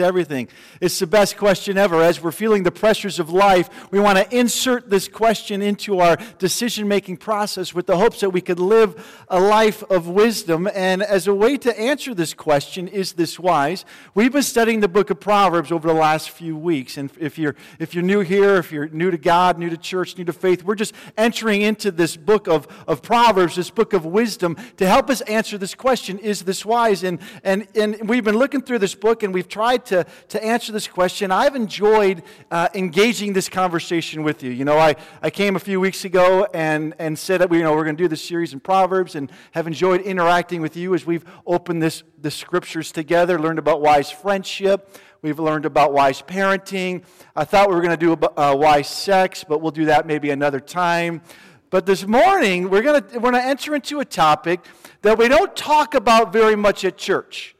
everything. It's the best question ever. As we're feeling the pressures of life, we want to insert this question into our decision making process with the hopes that we could live a life of wisdom. And as a way to answer this question, is this wise? We've been studying the book of Proverbs over the last few weeks. And if you're, if you're new here, if you're new to God, new to church, new to faith, we're just entering into this book of, of Proverbs, this book of wisdom, to help us answer this question is this wise? And, and, and we've been looking through this book and we've tried to, to answer this question. I've enjoyed uh, engaging this conversation with you. You know, I, I came a few weeks ago and, and said that we, you know, we're going to do this series in Proverbs and have enjoyed interacting with you as we've opened this, the scriptures together, learned about wise friendship. We've learned about wise parenting. I thought we were going to do uh, wise sex, but we'll do that maybe another time. But this morning, we're going to, we're going to enter into a topic that we don't talk about very much at church.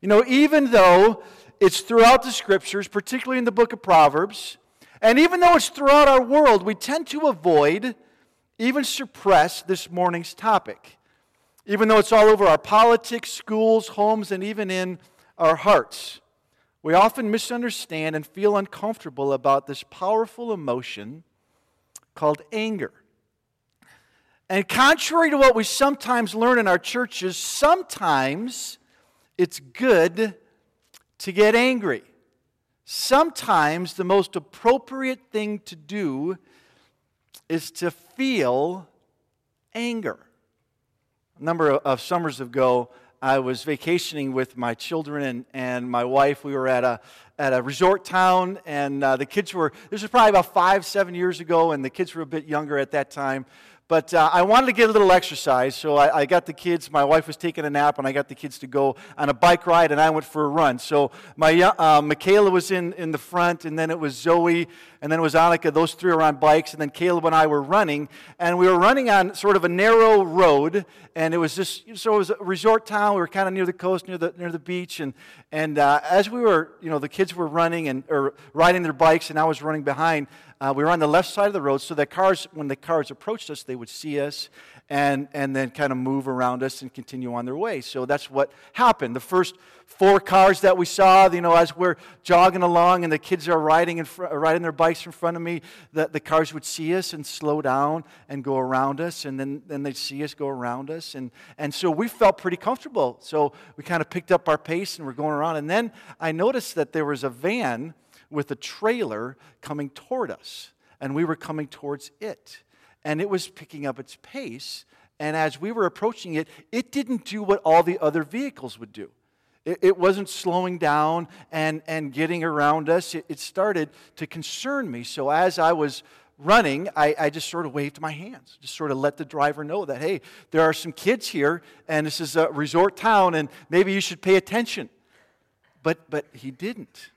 You know, even though it's throughout the scriptures, particularly in the book of Proverbs. And even though it's throughout our world, we tend to avoid, even suppress this morning's topic. Even though it's all over our politics, schools, homes, and even in our hearts. We often misunderstand and feel uncomfortable about this powerful emotion called anger. And contrary to what we sometimes learn in our churches, sometimes it's good to get angry. Sometimes the most appropriate thing to do is to feel anger. A number of summers ago, I was vacationing with my children and, and my wife. We were at a, at a resort town, and uh, the kids were, this was probably about five, seven years ago, and the kids were a bit younger at that time. But uh, I wanted to get a little exercise, so I, I, got the kids. My wife was taking a nap, and I got the kids to go on a bike ride, and I went for a run. So my uh, Michaela was in, in the front, and then it was Zoe, and then it was Annika. Those three were on bikes, and then Caleb and I were running, and we were running on sort of a narrow road, and it was just so it was a resort town. We were kind of near the coast, near the near the beach, and and uh, as we were, you know, the kids were running and or riding their bikes, and I was running behind. Uh, we were on the left side of the road, so that cars, when the cars approached us, they would see us and, and then kind of move around us and continue on their way. So that's what happened. The first four cars that we saw, you know, as we're jogging along and the kids are riding, in fr- riding their bikes in front of me, the, the cars would see us and slow down and go around us, and then, then they'd see us go around us. And, and so we felt pretty comfortable. So we kind of picked up our pace and we're going around. And then I noticed that there was a van with a trailer coming toward us, and we were coming towards it. And it was picking up its pace. And as we were approaching it, it didn't do what all the other vehicles would do. It, it wasn't slowing down and, and getting around us. It, it, started to concern me. So as I was running, I, I just sort of waved my hands, just sort of let the driver know that, hey, there are some kids here, and this is a resort town, and maybe you should pay attention. But, but he didn't.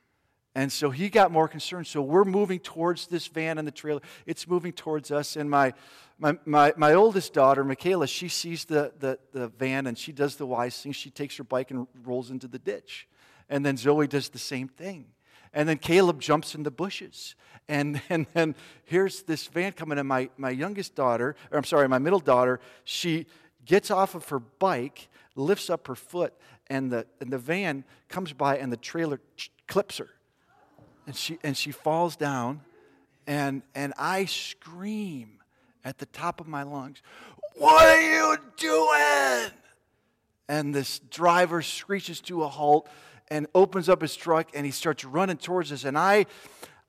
And so he got more concerned. So we're moving towards this van and the trailer. It's moving towards us. And my, my, my, my oldest daughter, Michaela, she sees the, the, the van and she does the wise thing. She takes her bike and rolls into the ditch. And then Zoe does the same thing. And then Caleb jumps in the bushes. And, and then here's this van coming. And my, my youngest daughter, or I'm sorry, my middle daughter, she gets off of her bike, lifts up her foot, and the, and the van comes by and the trailer clips her and she, and she falls down, and, and I scream at the top of my lungs, What are you doing? And this driver screeches to a halt and opens up his truck and he starts running towards us. And I,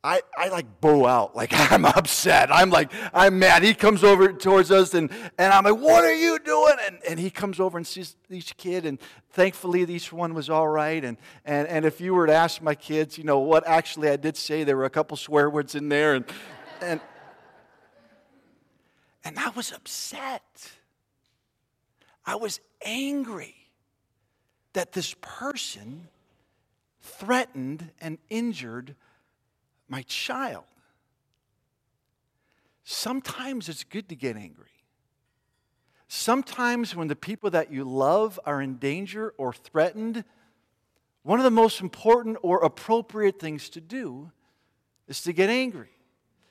I, I like bow out. Like I'm upset. I'm like, I'm mad. He comes over towards us and, and I'm like, what are you doing? And, and he comes over and sees each kid. And thankfully, each one was all right. And, and, and if you were to ask my kids, you know, what actually I did say, there were a couple swear words in there. And, and, and I was upset. I was angry that this person threatened and injured my child. Sometimes it's good to get angry. Sometimes, when the people that you love are in danger or threatened, one of the most important or appropriate things to do is to get angry.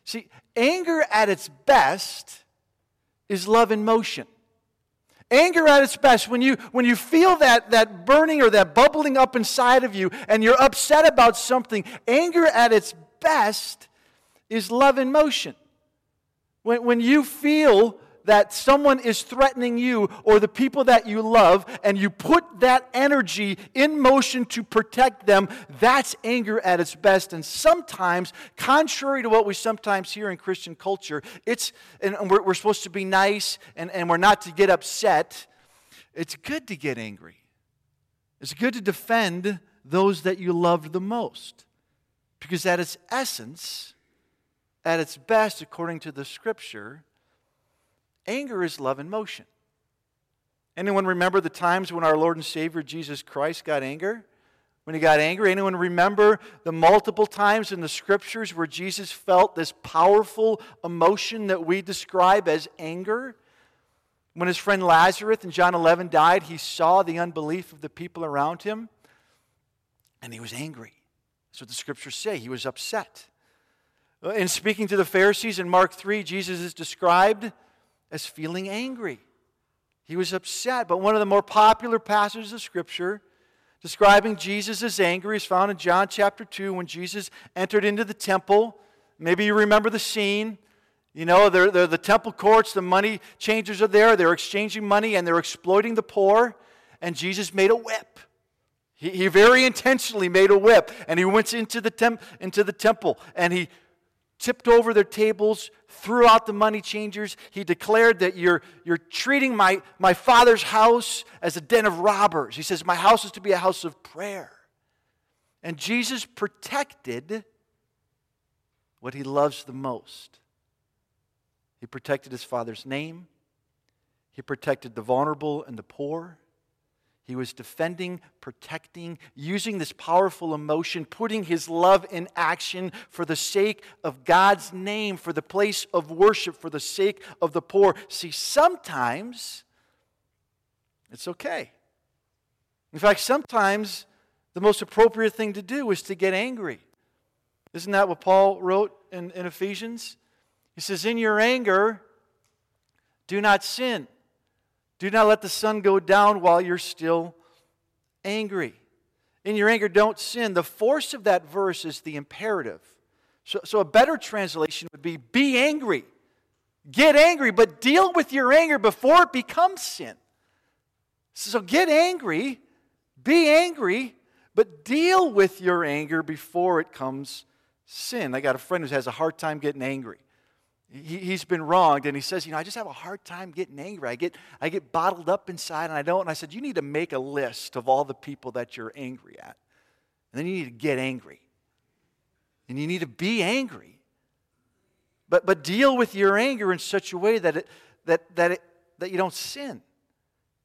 See, anger at its best is love in motion. Anger at its best, when you, when you feel that, that burning or that bubbling up inside of you and you're upset about something, anger at its best is love in motion. When, when you feel that someone is threatening you or the people that you love, and you put that energy in motion to protect them, that's anger at its best. And sometimes, contrary to what we sometimes hear in Christian culture, it's, and we're, we're supposed to be nice and, and we're not to get upset. It's good to get angry. It's good to defend those that you loved the most. Because at its essence, at its best, according to the scripture, Anger is love in motion. Anyone remember the times when our Lord and Savior Jesus Christ got anger? When he got angry? Anyone remember the multiple times in the scriptures where Jesus felt this powerful emotion that we describe as anger? When his friend Lazarus in John 11 died, he saw the unbelief of the people around him and he was angry. That's what the scriptures say. He was upset. Uh, in speaking to the Pharisees in Mark 3, Jesus is described as feeling angry. He was upset. But one of the more popular passages of Scripture describing Jesus as angry is found in John chapter 2 when Jesus entered into the temple. Maybe you remember the scene. You know, they're, they're the temple courts, the money changers are there, they're exchanging money and they're exploiting the poor. And Jesus made a whip. He, he very intentionally made a whip and he went into the, temp, into the temple and he tipped over their tables, threw out the money changers. He declared that you're, you're treating my, my father's house as a den of robbers. He says, My house is to be a house of prayer. And Jesus protected what he loves the most. He protected his father's name, he protected the vulnerable and the poor. He was defending, protecting, using this powerful emotion, putting his love in action for the sake of God's name, for the place of worship, for the sake of the poor. See, sometimes it's okay. In fact, sometimes the most appropriate thing to do is to get angry. Isn't that what Paul wrote in, in Ephesians? He says, In your anger, do not sin. Do not let the sun go down while you're still angry. In your anger, don't sin. The force of that verse is the imperative. So, so a better translation would be be angry. Get angry, but deal with your anger before it becomes sin. So get angry, be angry, but deal with your anger before it comes sin. I got a friend who has a hard time getting angry he, has been wronged and he says you know i just have a hard time getting angry. I get i get bottled up inside and i don't. And i said you need to make a list of all the people that you're angry at and then you need to get angry. And you need to be angry. But but deal with your anger in such a way that it that that it, that you don't sin.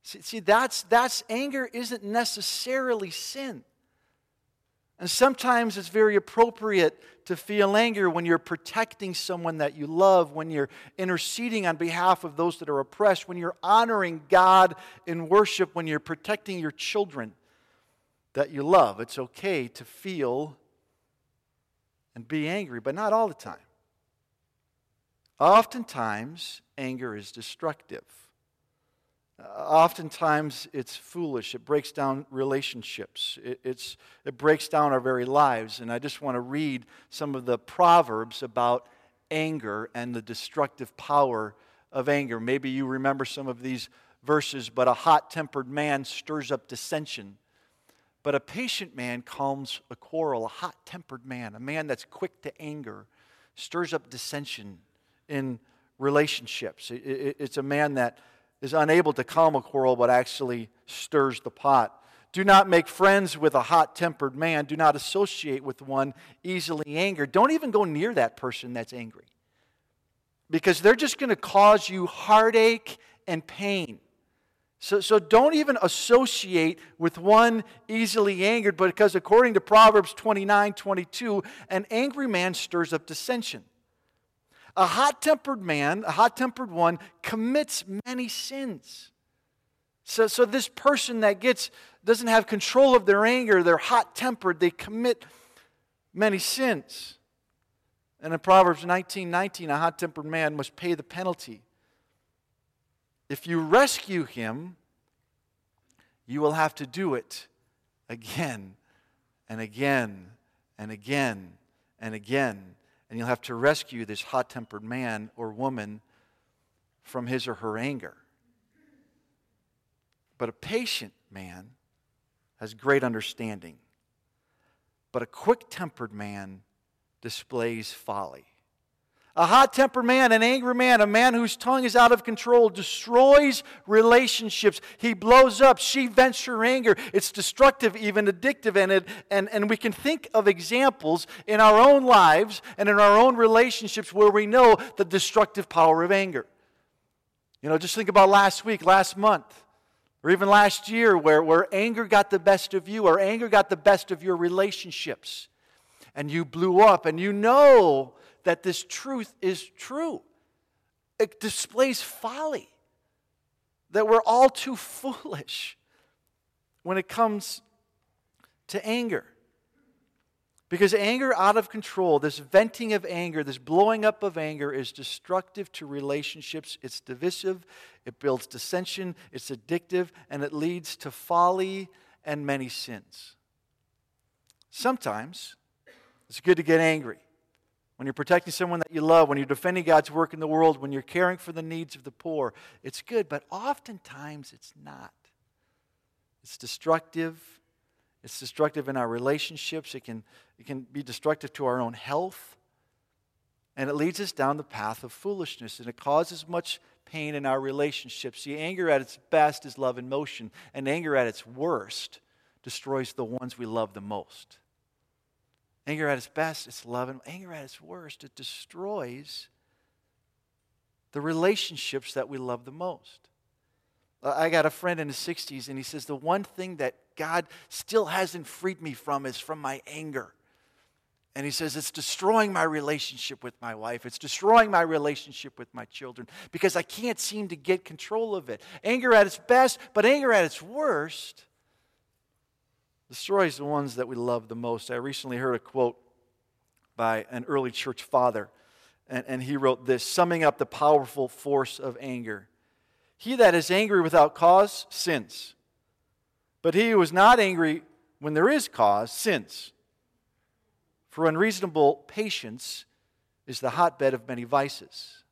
See, see that's that's anger isn't necessarily sin and sometimes it's very appropriate to feel anger when you're protecting someone that you love, when you're interceding on behalf of those that are oppressed, when you're honoring God in worship, when you're protecting your children that you love. It's okay to feel and be angry, but not all the time. Oftentimes, anger is destructive. Oftentimes it's foolish. It breaks down relationships. It, it's, it breaks down our very lives. And I just want to read some of the proverbs about anger and the destructive power of anger. Maybe you remember some of these verses, but a hot tempered man stirs up dissension. But a patient man calms a quarrel. A hot tempered man, a man that's quick to anger, stirs up dissension in relationships. It, it, it's a man that is unable to calm a quarrel but actually stirs the pot. Do not make friends with a hot tempered man. Do not associate with one easily angered. Don't even go near that person that's angry because they're just going to cause you heartache and pain. So, so don't even associate with one easily angered, because according to Proverbs 29 22, an angry man stirs up dissension. A hot tempered man, a hot tempered one, commits many sins. So, so this person that gets doesn't have control of their anger, they're hot tempered, they commit many sins. And in Proverbs 19 19, a hot tempered man must pay the penalty if you rescue him, you will have to do it again and again and again and again. And you'll have to rescue this hot tempered man or woman from his or her anger. But a patient man has great understanding. But a quick tempered man displays folly. A hot tempered man, an angry man, a man whose tongue is out of control destroys relationships. He blows up. She vents her anger. It's destructive, even addictive. And, it, and, and we can think of examples in our own lives and in our own relationships where we know the destructive power of anger. You know, just think about last week, last month, or even last year where, where anger got the best of you or anger got the best of your relationships. And you blew up, and you know that this truth is true. It displays folly, that we're all too foolish when it comes to anger. Because anger out of control, this venting of anger, this blowing up of anger is destructive to relationships. It's divisive, it builds dissension, it's addictive, and it leads to folly and many sins. Sometimes it's good to get angry when you're protecting someone that you love, when you're defending God's work in the world, when you're caring for the needs of the poor, it's good, but oftentimes it's not. It's destructive. It's destructive in our relationships. It can, it can be destructive to our own health. And it leads us down the path of foolishness, and it causes much pain in our relationships. See, anger at its best is love in motion, and anger at its worst destroys the ones we love the most. Anger at its best, it's love, and anger at its worst, it destroys the relationships that we love the most. I got a friend in his 60s, and he says, The one thing that God still hasn't freed me from is from my anger. And he says, It's destroying my relationship with my wife. It's destroying my relationship with my children because I can't seem to get control of it. Anger at its best, but anger at its worst destroys the ones that we love the most. I recently heard a quote by an early church father, and, and he wrote this summing up the powerful force of anger He that is angry without cause sins, but he who is not angry when there is cause sins. For unreasonable patience is the hotbed of many vices.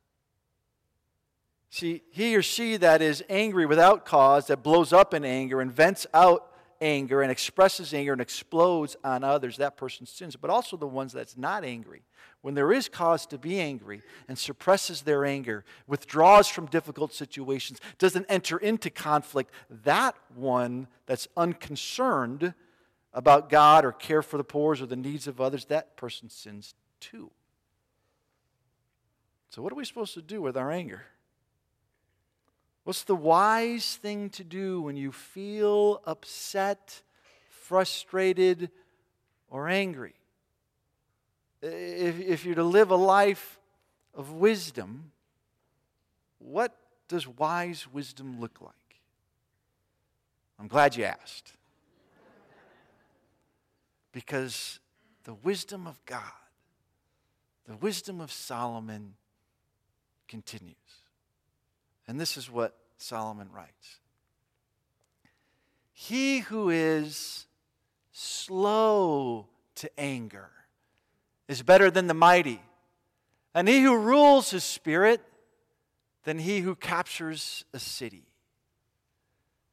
See, he or she that is angry without cause, that blows up in anger and vents out anger and expresses anger and explodes on others, that person sins. But also the ones that's not angry. When there is cause to be angry and suppresses their anger, withdraws from difficult situations, doesn't enter into conflict, that one that's unconcerned about God or care for the poor or the needs of others, that person sins too. So, what are we supposed to do with our anger? What's the wise thing to do when you feel upset, frustrated, or angry? If, if you're to live a life of wisdom, what does wise wisdom look like? I'm glad you asked. Because the wisdom of God, the wisdom of Solomon continues. And this is what Solomon writes He who is slow to anger is better than the mighty, and he who rules his spirit than he who captures a city.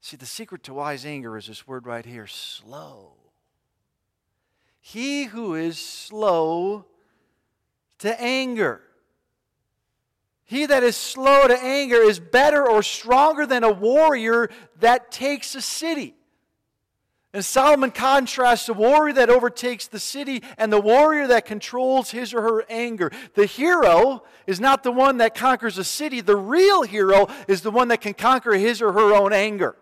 See, the secret to wise anger is this word right here slow. He who is slow to anger he that is slow to anger is better or stronger than a warrior that takes a city. And Solomon contrasts the warrior that overtakes the city and the warrior that controls his or her anger. The hero is not the one that conquers a city, the real hero is the one that can conquer his or her own anger.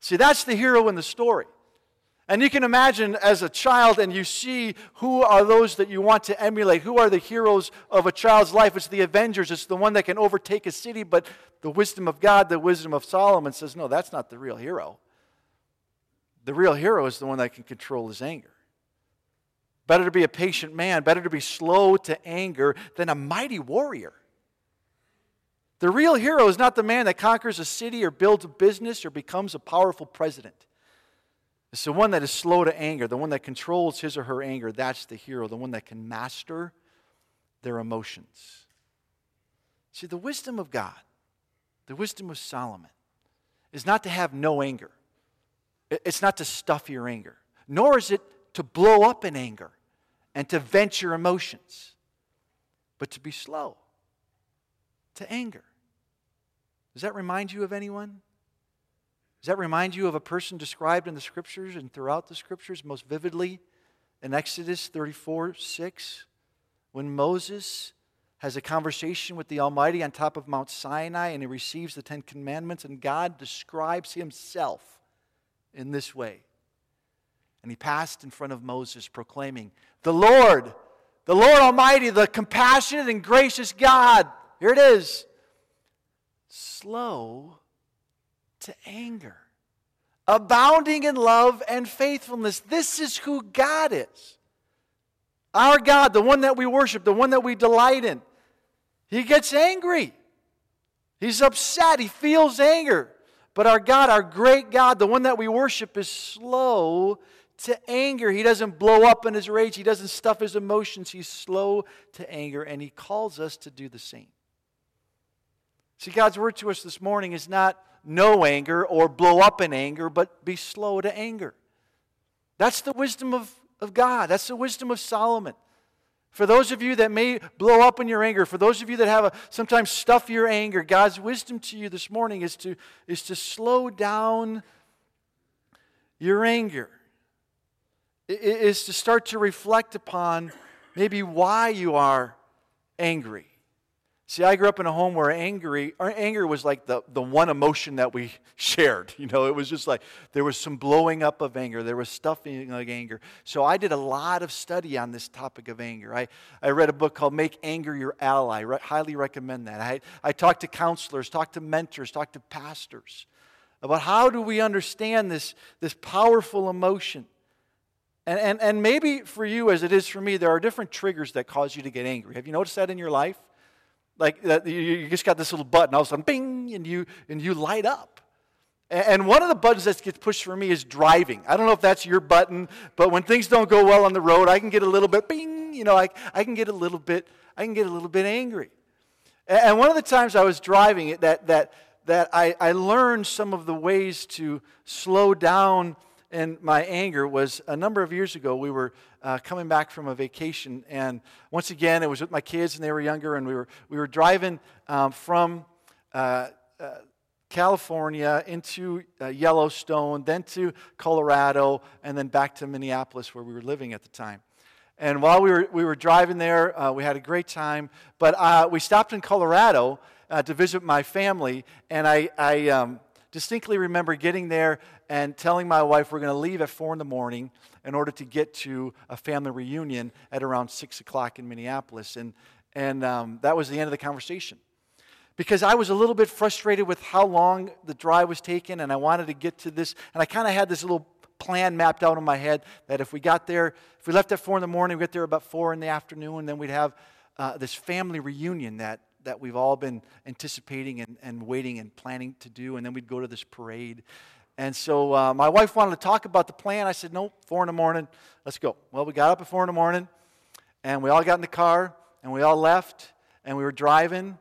See, that's the hero in the story. And you can imagine as a child, and you see who are those that you want to emulate. Who are the heroes of a child's life? It's the Avengers. It's the one that can overtake a city. But the wisdom of God, the wisdom of Solomon says, no, that's not the real hero. The real hero is the one that can control his anger. Better to be a patient man, better to be slow to anger than a mighty warrior The real hero is not the man that conquers a city or builds a business or becomes a powerful president. It's the one that is slow to anger, the one that controls his or her anger. That's the hero, the one that can master their emotions. See, the wisdom of God, the wisdom of Solomon, is not to have no anger. It's not to stuff your anger, nor is it to blow up in anger and to vent your emotions, but to be slow to anger. Does that remind you of anyone? Does that remind you of a person described in the scriptures and throughout the scriptures most vividly in Exodus 34 6? When Moses has a conversation with the Almighty on top of Mount Sinai and he receives the Ten Commandments, and God describes himself in this way. And he passed in front of Moses, proclaiming, The Lord, the Lord Almighty, the compassionate and gracious God. Here it is slow to anger, abounding in love and faithfulness. This is who God is. Our God, the one that we worship, the one that we delight in. He gets angry. He's upset. He feels anger. But our God, our great God, the one that we worship, is slow to anger. He doesn't blow up in his rage. He doesn't stuff his emotions. He's slow to anger, and he calls us to do the same. See, God's word to us this morning is not no anger or blow up in anger, but be slow to anger. That's the wisdom of, of God. That's the wisdom of Solomon. For those of you that may blow up in your anger, for those of you that have a sometimes stuff your anger, God's wisdom to you this morning is to, is to slow down your anger. It is to start to reflect upon maybe why you are angry. See, I grew up in a home where angry, anger was like the, the one emotion that we shared. You know, it was just like there was some blowing up of anger, there was stuffing of anger. So I did a lot of study on this topic of anger. I, I read a book called Make Anger Your Ally. Re- highly recommend that. I, I talked to counselors, talked to mentors, talked to pastors about how do we understand this, this powerful emotion. And, and, and maybe for you, as it is for me, there are different triggers that cause you to get angry. Have you noticed that in your life? Like you just got this little button, all of a sudden, bing, and you and you light up. And one of the buttons that gets pushed for me is driving. I don't know if that's your button, but when things don't go well on the road, I can get a little bit bing, you know, I, I can get a little bit, I can get a little bit angry. And one of the times I was driving it that that that I, I learned some of the ways to slow down in my anger was a number of years ago. We were uh, coming back from a vacation. And once again, it was with my kids, and they were younger, and we were, we were driving um, from uh, uh, California into uh, Yellowstone, then to Colorado, and then back to Minneapolis, where we were living at the time. And while we were, we were driving there, uh, we had a great time. But uh, we stopped in Colorado to visit my family, and I, I um, distinctly remember getting there and telling my wife we're going to leave at 4 in the morning in order to get to a family reunion at around 6 o'clock in Minneapolis. And, and um, that was the end of the conversation. Because I was a little bit frustrated with how long the drive was taking, and I wanted to get to this. And I kind of had this little plan mapped out in my head that if we got there, if we left at 4 in the morning, we get there about 4 in the afternoon, and then we'd have uh, this family reunion that, that we've all been anticipating and, and waiting and planning to do. And then we'd go to this parade. And so uh, my wife wanted to talk about the plan. I said, no, four in the morning, let's go. Well, we got up at four in the morning, and we all got in the car, and we all left, and we were driving,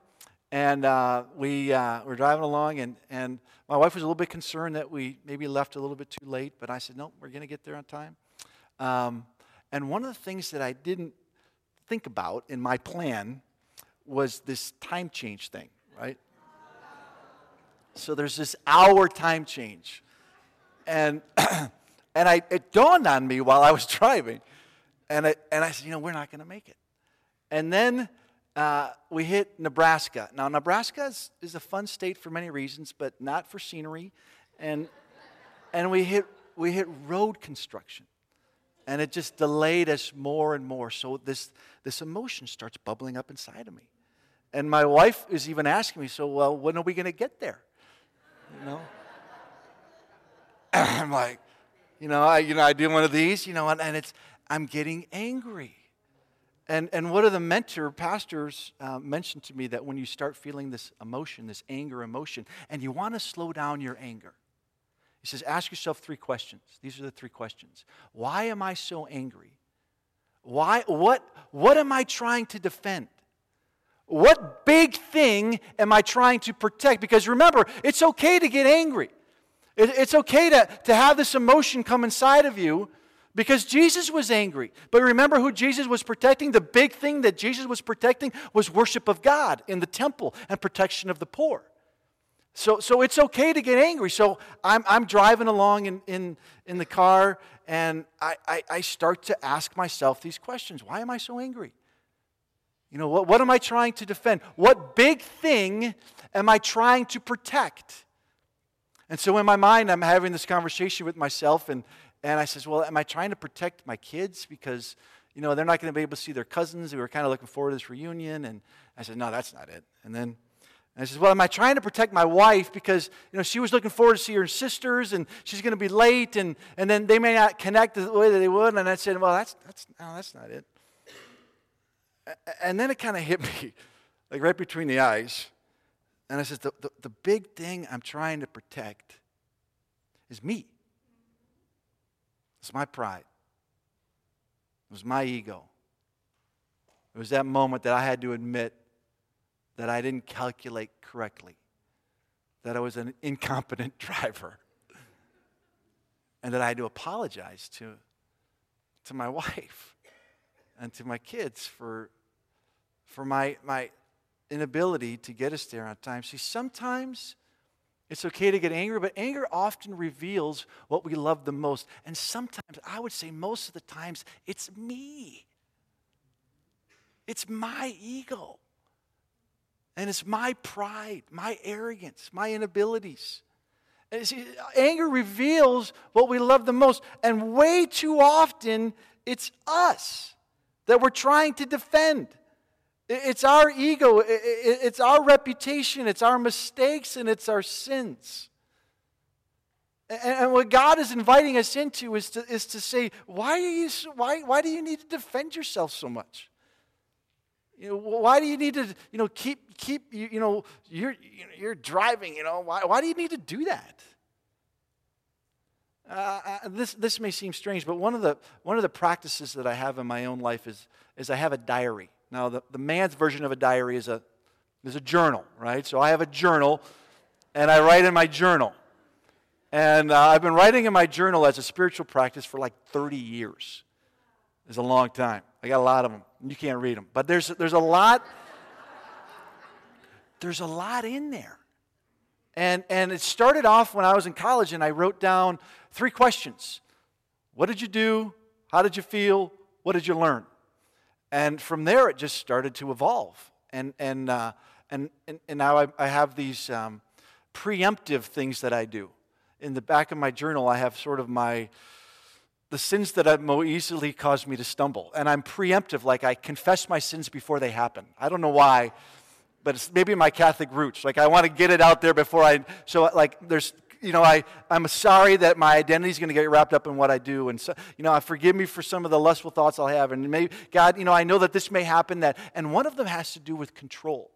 and uh, we uh, were driving along, and, and my wife was a little bit concerned that we maybe left a little bit too late, but I said, no, we're going to get there on time. Um, and one of the things that I didn't think about in my plan was this time change thing, right? So there's this hour time change. And, and I, it dawned on me while I was driving. And, I, and I said, you know, we're not going to make it. And then uh, we hit Nebraska. Now, Nebraska is, is a fun state for many reasons, but not for scenery. And, and we, hit, we hit road construction. And it just delayed us more and more. So this, this emotion starts bubbling up inside of me. And my wife is even asking me, so, well, when are we going to get there? you know? I'm like, you know, I, you know, I do one of these, you know, and, and it's, I'm getting angry. And, and one of the mentor pastors uh, mentioned to me that when you start feeling this emotion, this anger emotion, and you want to slow down your anger, he says, ask yourself three questions. These are the three questions. Why am I so angry? Why, what, what am I trying to defend? What big thing am I trying to protect? Because remember, it's okay to get angry. It, it's okay to, to have this emotion come inside of you because Jesus was angry. But remember who Jesus was protecting? The big thing that Jesus was protecting was worship of God in the temple and protection of the poor. So, so it's okay to get angry. So I'm, I'm driving along in, in, in the car and I, I, I start to ask myself these questions Why am I so angry? You know, what, what am I trying to defend? What big thing am I trying to protect? And so in my mind, I'm having this conversation with myself, and, and I says, Well, am I trying to protect my kids? Because, you know, they're not going to be able to see their cousins. We were kind of looking forward to this reunion. And I said, No, that's not it. And then and I says, Well, am I trying to protect my wife because you know she was looking forward to see her sisters and she's going to be late and, and then they may not connect the way that they would? And I said, Well, that's that's no, that's not it. And then it kind of hit me, like right between the eyes. And I said, the, the, the big thing I'm trying to protect is me. It's my pride. It was my ego. It was that moment that I had to admit that I didn't calculate correctly, that I was an incompetent driver, and that I had to apologize to, to my wife and to my kids for, for my, my inability to get us there on time. See, sometimes it's okay to get angry, but anger often reveals what we love the most. And sometimes, I would say most of the times, it's me. It's my ego. And it's my pride, my arrogance, my inabilities. See, anger reveals what we love the most. And way too often, it's us that we're trying to defend. It's our ego, it's our reputation, it's our mistakes, and it's our sins. And what God is inviting us into is to, is to say, why, are you, why, why do you need to defend yourself so much? You know, why do you need to, you know, keep, keep, you, you know, you're, you're driving, you know, why, why do you need to do that? Uh, uh, this, this may seem strange, but one of, the, one of the practices that I have in my own life is, is I have a diary. Now, the, the man's version of a diary is a, is a journal, right? So I have a journal, and I write in my journal. And uh, I've been writing in my journal as a spiritual practice for like 30 years. It's a long time. I got a lot of them. You can't read them. But there's, there's a lot. There's a lot in there. And, and it started off when I was in college, and I wrote down three questions What did you do? How did you feel? What did you learn? And from there, it just started to evolve. And, and, uh, and, and, and, now I, I have these um, preemptive things that I do. In the back of my journal, I have sort of my the sins that have more easily caused me to stumble. And I'm preemptive, like I confess my sins before they happen. I don't know why, but it's maybe my Catholic roots. Like I want to get it out there before I, so like there's you know, I, I'm sorry that my identity is going to get wrapped up in what I do. And, so, you know, I forgive me for some of the lustful thoughts I'll have. And maybe, God, you know, I know that this may happen. That, and one of them has to do with control.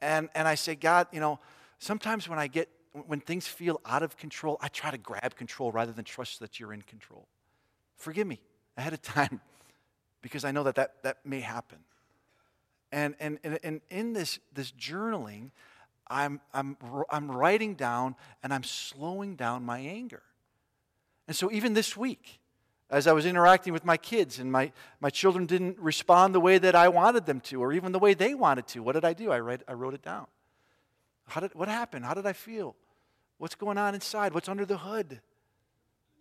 And, and I say, God, you know, sometimes when I get, when things feel out of control, I try to grab control rather than trust that you're in control. Forgive me ahead of time because I know that that, that may happen. And, and, and, and in this, this journaling, I'm, I'm, I'm writing down and I'm slowing down my anger. And so, even this week, as I was interacting with my kids and my, my children didn't respond the way that I wanted them to, or even the way they wanted to, what did I do? I, read, I wrote it down. How did, what happened? How did I feel? What's going on inside? What's under the hood?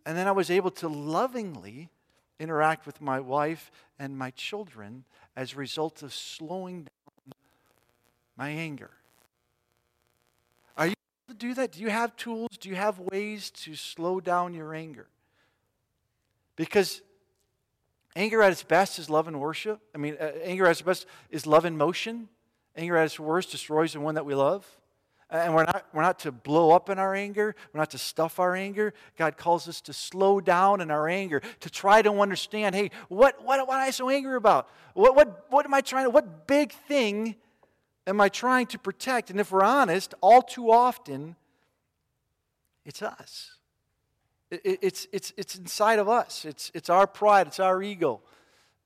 And then I was able to lovingly interact with my wife and my children as a result of slowing down my anger Are you able to do that? Do you have tools? Do you have ways to slow down your anger? Because anger at its best is love and worship. I mean, uh, anger at its best is love in motion. Anger at its worst destroys the one that we love. And we're not, we're not to blow up in our anger. We're not to stuff our anger. God calls us to slow down in our anger, to try to understand hey, what, what, what am I so angry about? What, what, what am I trying to, what big thing am I trying to protect? And if we're honest, all too often, it's us. It, it's, it's, it's inside of us, it's, it's our pride, it's our ego.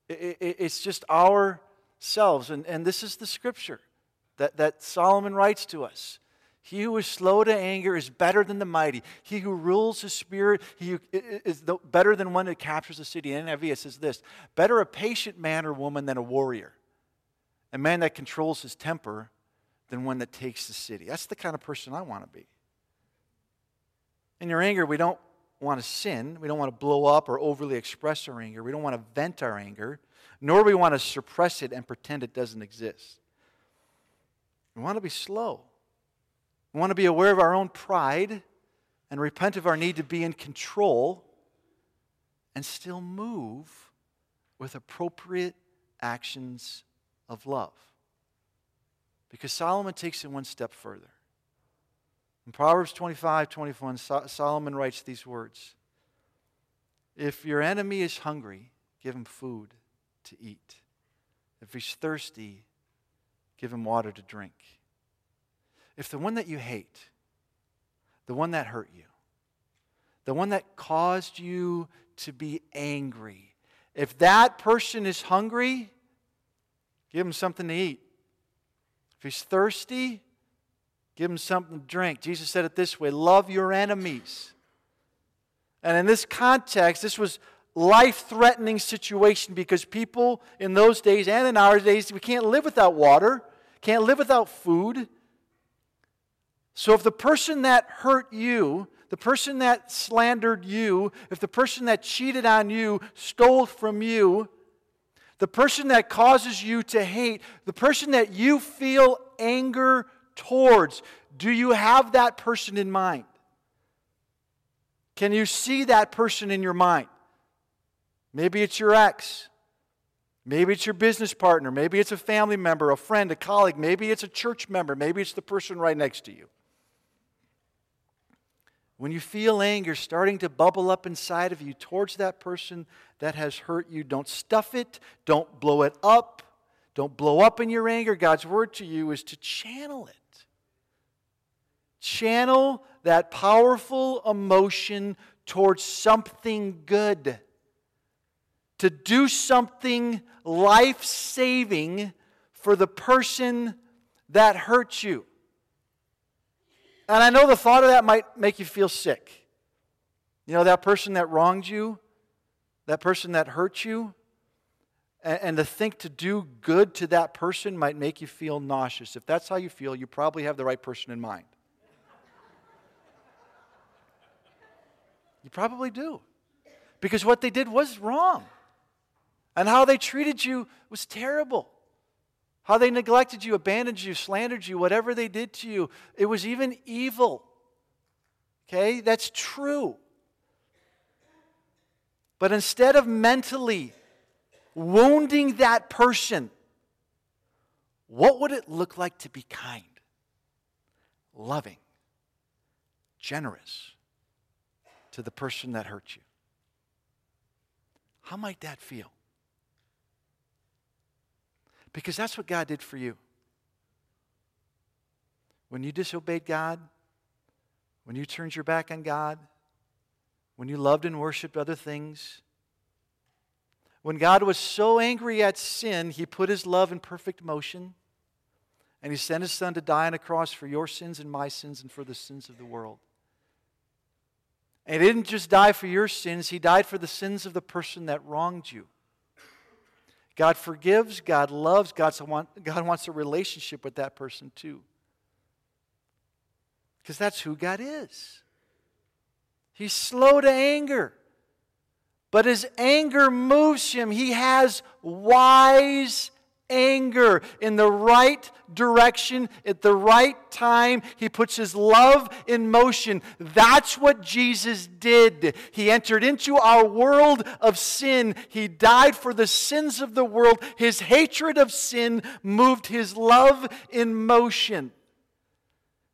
It, it, it's just ourselves. And, and this is the scripture that, that Solomon writes to us. He who is slow to anger is better than the mighty. He who rules his spirit he is better than one that captures a city. And NIV says this Better a patient man or woman than a warrior. A man that controls his temper than one that takes the city. That's the kind of person I want to be. In your anger, we don't want to sin. We don't want to blow up or overly express our anger. We don't want to vent our anger, nor we want to suppress it and pretend it doesn't exist. We want to be slow. We want to be aware of our own pride and repent of our need to be in control and still move with appropriate actions of love. Because Solomon takes it one step further. In Proverbs 25 21, Solomon writes these words If your enemy is hungry, give him food to eat. If he's thirsty, give him water to drink. If the one that you hate, the one that hurt you, the one that caused you to be angry, if that person is hungry, give him something to eat. If he's thirsty, give him something to drink. Jesus said it this way love your enemies. And in this context, this was life threatening situation because people in those days and in our days, we can't live without water, can't live without food. So if the person that hurt you, the person that slandered you, if the person that cheated on you, stole from you, the person that causes you to hate, the person that you feel anger towards, do you have that person in mind? Can you see that person in your mind? Maybe it's your ex. Maybe it's your business partner. Maybe it's a family member, a friend, a colleague. Maybe it's a church member. Maybe it's the person right next to you. When you feel anger starting to bubble up inside of you towards that person that has hurt you, don't stuff it, don't blow it up, don't blow up in your anger. God's word to you is to channel it. Channel that powerful emotion towards something good. To do something life saving for the person that hurt you. And I know the thought of that might make you feel sick. You know, that person that wronged you, that person that hurt you, and, and to think to do good to that person might make you feel nauseous. If that's how you feel, you probably have the right person in mind. You probably do. Because what they did was wrong. And how they treated you was terrible. How they neglected you, abandoned you, slandered you, whatever they did to you. It was even evil. Okay? That's true. But instead of mentally wounding that person, what would it look like to be kind, loving, generous to the person that hurt you? How might that feel? Because that's what God did for you. When you disobeyed God, when you turned your back on God, when you loved and worshiped other things, when God was so angry at sin, he put his love in perfect motion and he sent his son to die on a cross for your sins and my sins and for the sins of the world. And he didn't just die for your sins, he died for the sins of the person that wronged you. God forgives, God loves, God wants a relationship with that person too. Because that's who God is. He's slow to anger, but his anger moves him. He has wise anger in the right direction at the right time. He puts his love in motion. That's what Jesus did. He entered into our world of sin. He died for the sins of the world. His hatred of sin moved his love in motion.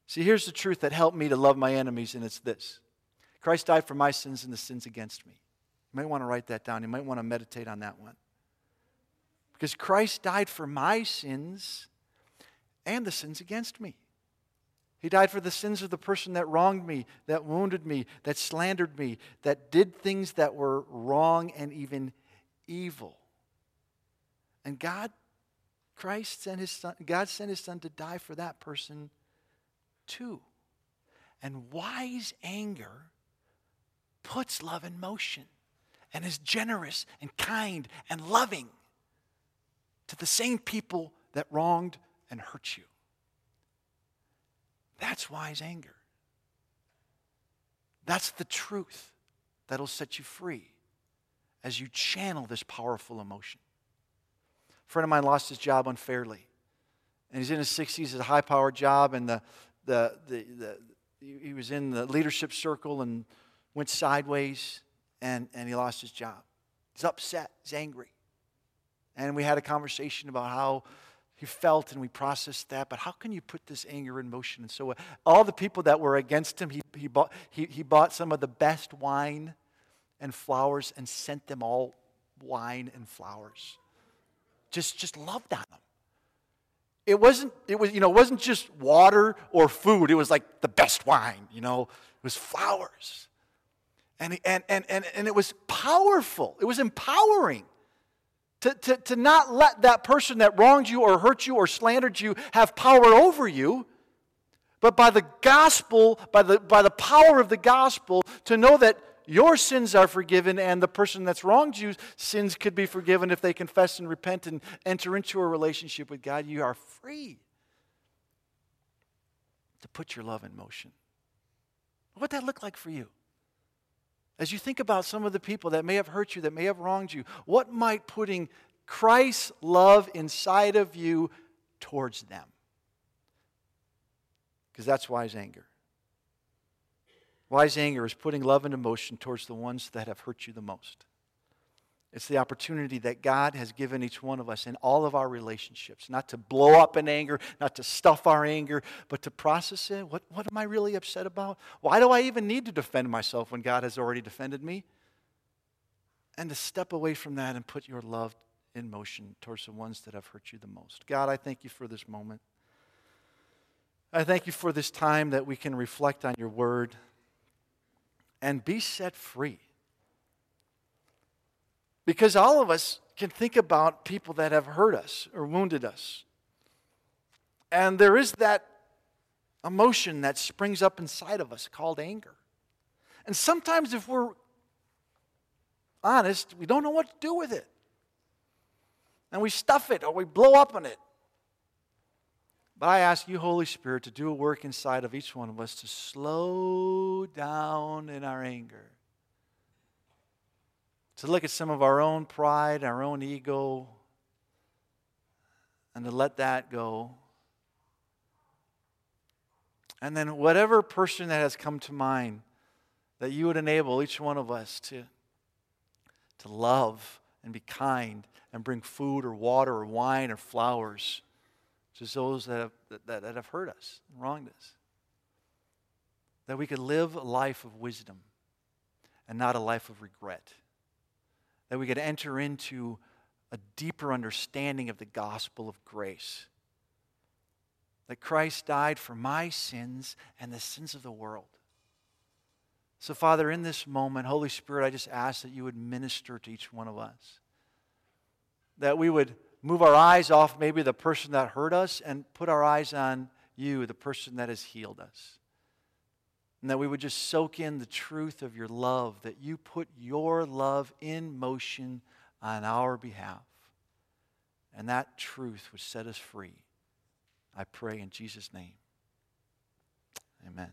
See, here's the truth that helped me to love my enemies, and it's this Christ died for my sins and the sins against me. You might want to write that down. You might want to meditate on that one. Because Christ died for my sins and the sins against me. He died for the sins of the person that wronged me, that wounded me, that slandered me, that did things that were wrong and even evil. And God, Christ sent his son, God sent his son to die for that person too. And wise anger puts love in motion and is generous and kind and loving to the same people that wronged and hurt you. That's wise anger. That's the truth that'll set you free as you channel this powerful emotion. A friend of mine lost his job unfairly. And he's in his 60s, it's a high powered job, and the, the, the, the, he was in the leadership circle and went sideways, and, and he lost his job. He's upset, he's angry. And we had a conversation about how he felt and we processed that, but how can you put this anger in motion? And so, uh, all the people that were against him, he, he, bought, he, he bought some of the best wine and flowers and sent them all wine and flowers. Just, just loved on them. It wasn't it was you know it wasn't just water or food. It was like the best wine you know? It was flowers. And and and and, and it was powerful. It was empowering to, to, to not let that person that wronged you or hurt you or slandered you have power over you but by the gospel by the by the power of the gospel to know that your sins are forgiven, and the person that's wronged you, sins could be forgiven if they confess and repent and enter into a relationship with God. You are free to put your love in motion. What would that look like for you? As you think about some of the people that may have hurt you, that may have wronged you, what might putting Christ's love inside of you towards them? Because that's wise anger. Wise anger is putting love into motion towards the ones that have hurt you the most. It's the opportunity that God has given each one of us in all of our relationships, not to blow up in anger, not to stuff our anger, but to process it. What, what am I really upset about? Why do I even need to defend myself when God has already defended me? And to step away from that and put your love in motion towards the ones that have hurt you the most. God, I thank you for this moment. I thank you for this time that we can reflect on your word and be set free. Because all of us can think about people that have hurt us or wounded us. And there is that emotion that springs up inside of us called anger. And sometimes, if we're honest, we don't know what to do with it. And we stuff it or we blow up on it. But I ask you, Holy Spirit, to do a work inside of each one of us to slow down in our anger, to look at some of our own pride, our own ego, and to let that go. And then, whatever person that has come to mind, that you would enable each one of us to, to love and be kind and bring food or water or wine or flowers to those that have, that, that have hurt us, wronged us. That we could live a life of wisdom and not a life of regret. That we could enter into a deeper understanding of the gospel of grace. That Christ died for my sins and the sins of the world. So, Father, in this moment, Holy Spirit, I just ask that you would minister to each one of us. That we would move our eyes off maybe the person that hurt us and put our eyes on you, the person that has healed us and that we would just soak in the truth of your love, that you put your love in motion on our behalf. And that truth would set us free. I pray in Jesus' name. Amen.